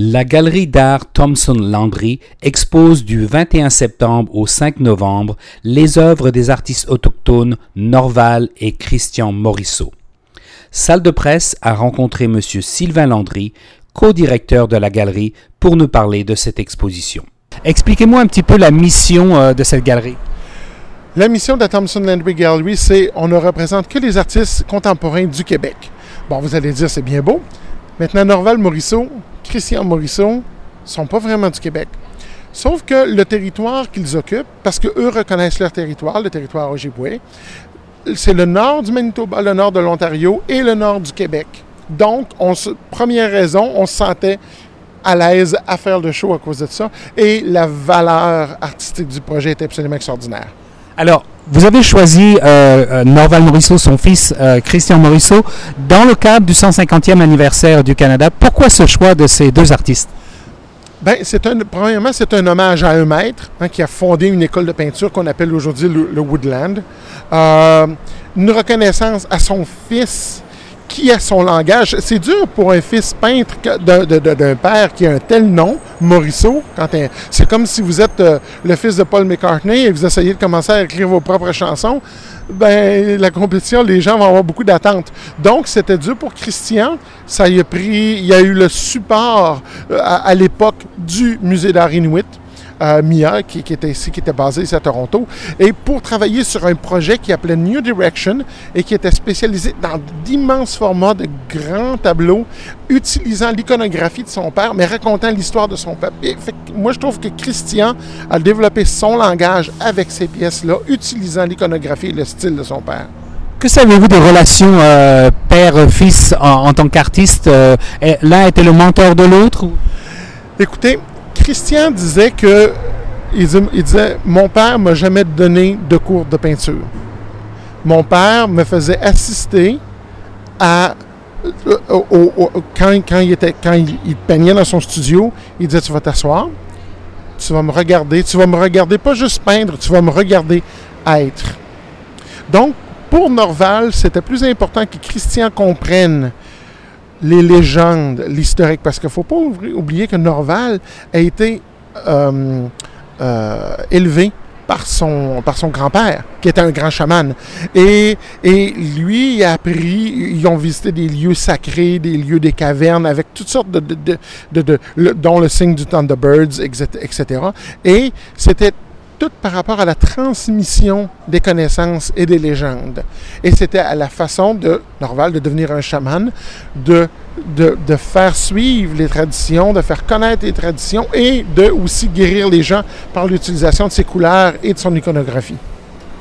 La galerie d'art Thomson Landry expose du 21 septembre au 5 novembre les œuvres des artistes autochtones Norval et Christian Morisseau. Salle de presse a rencontré M. Sylvain Landry, co-directeur de la galerie, pour nous parler de cette exposition. Expliquez-moi un petit peu la mission euh, de cette galerie. La mission de la Thompson Landry Gallery, c'est on ne représente que les artistes contemporains du Québec. Bon, vous allez dire, c'est bien beau. Maintenant, Norval Morisseau, Christian Morisseau sont pas vraiment du Québec. Sauf que le territoire qu'ils occupent, parce qu'eux reconnaissent leur territoire, le territoire Ojibwe, c'est le nord du Manitoba, le nord de l'Ontario et le nord du Québec. Donc, on première raison, on se sentait à l'aise à faire le show à cause de ça. Et la valeur artistique du projet est absolument extraordinaire. Alors, vous avez choisi euh, euh, Norval Morisseau, son fils euh, Christian Morisseau, dans le cadre du 150e anniversaire du Canada. Pourquoi ce choix de ces deux artistes? Bien, c'est un, premièrement, c'est un hommage à un maître hein, qui a fondé une école de peinture qu'on appelle aujourd'hui le, Woodland. une reconnaissance à son fils qui a son langage. C'est dur pour un fils peintre d'un père qui a un tel nom, Morisseau. C'est comme si vous êtes euh, le fils de Paul McCartney et vous essayez de commencer à écrire vos propres chansons. Ben, la compétition, les gens vont avoir beaucoup d'attentes. Donc, c'était dur pour Christian. Ça y a pris, il y a eu le support euh, à l'époque du musée d'art inuit. Mia, qui, était ici, qui était basé ici à Toronto, et pour travailler sur un projet qui appelait New Direction et qui était spécialisé dans d'immenses formats de grands tableaux, utilisant l'iconographie de son père, mais racontant l'histoire de son père. moi, je trouve que Christian a développé son langage avec ces pièces-là, utilisant l'iconographie et le style de son père. Que savez-vous des relations euh, père-fils en, tant qu'artiste? Euh, l'un était le mentor de l'autre? Écoutez, Christian disait que il, disait mon père m'a jamais donné de cours de peinture. Mon père me faisait assister à euh, quand, il était quand il, peignait dans son studio, il disait tu vas t'asseoir, tu vas me regarder, tu vas me regarder pas juste peindre, tu vas me regarder être. Donc pour Norval, c'était plus important que Christian comprenne les légendes, l'historique, parce qu'il ne faut pas oublier que Norval a été euh, euh, élevé par son, par son grand-père, qui était un grand chaman. Et, et lui, il a appris, ils ont visité des lieux sacrés, des lieux des cavernes, avec toutes sortes de, de, de, de dont le signe du Thunderbirds, etc. Et c'était tout par rapport à la transmission des connaissances et des légendes. Et c'était à la façon de Norval de devenir un chaman, de, de, de, faire suivre les traditions, de faire connaître les traditions et de aussi guérir les gens par l'utilisation de ses couleurs et de son iconographie.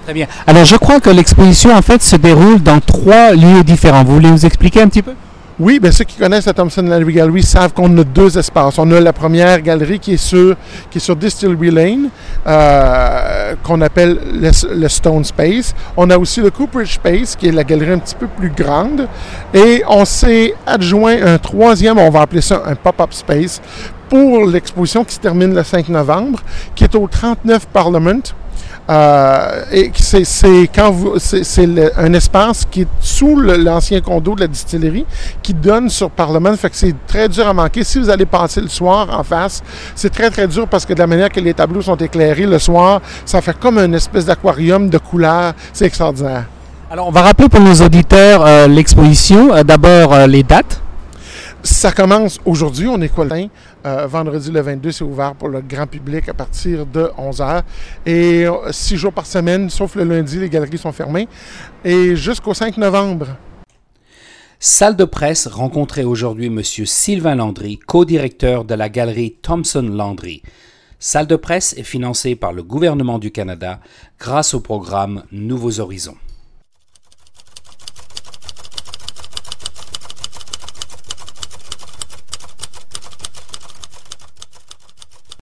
Très bien. Alors je crois que l'exposition en fait se déroule dans trois lieux différents. Vous voulez nous expliquer un petit peu? Oui, bien ceux qui connaissent la Thompson Landry Gallery savent qu'on a deux espaces. On a la première galerie qui est sur, Distillery Lane, euh, qu'on appelle le, Stone Space. On a aussi le Cooperage Space, qui est la galerie un petit peu plus grande. Et on s'est adjoint un troisième, on va appeler ça un pop-up space, pour l'exposition qui se termine le 5 novembre, qui est au 39 Parliament. Euh, et c'est un espace qui est sous l'ancien condo de la distillerie qui donne sur Parlement. Fait que c'est très dur à manquer. Si vous allez passer le soir en face, c'est très très dur parce que de la manière que les tableaux sont éclairés le soir, ça fait comme une espèce d'aquarium de couleurs. C'est extraordinaire. Alors on va rappeler pour nos auditeurs euh, l'exposition. Euh, d'abord les dates. Ça commence aujourd'hui, on est quoi euh, vendredi le 22, c'est ouvert pour le grand public à partir de 11h. Et euh, six jours par semaine, sauf le lundi, les galeries sont fermées. Et jusqu'au 5 novembre. Salle de presse rencontrait aujourd'hui M. Sylvain Landry, co-directeur de la galerie Thomson Landry. Salle de presse est financée par le gouvernement du Canada grâce au programme Nouveaux Horizons.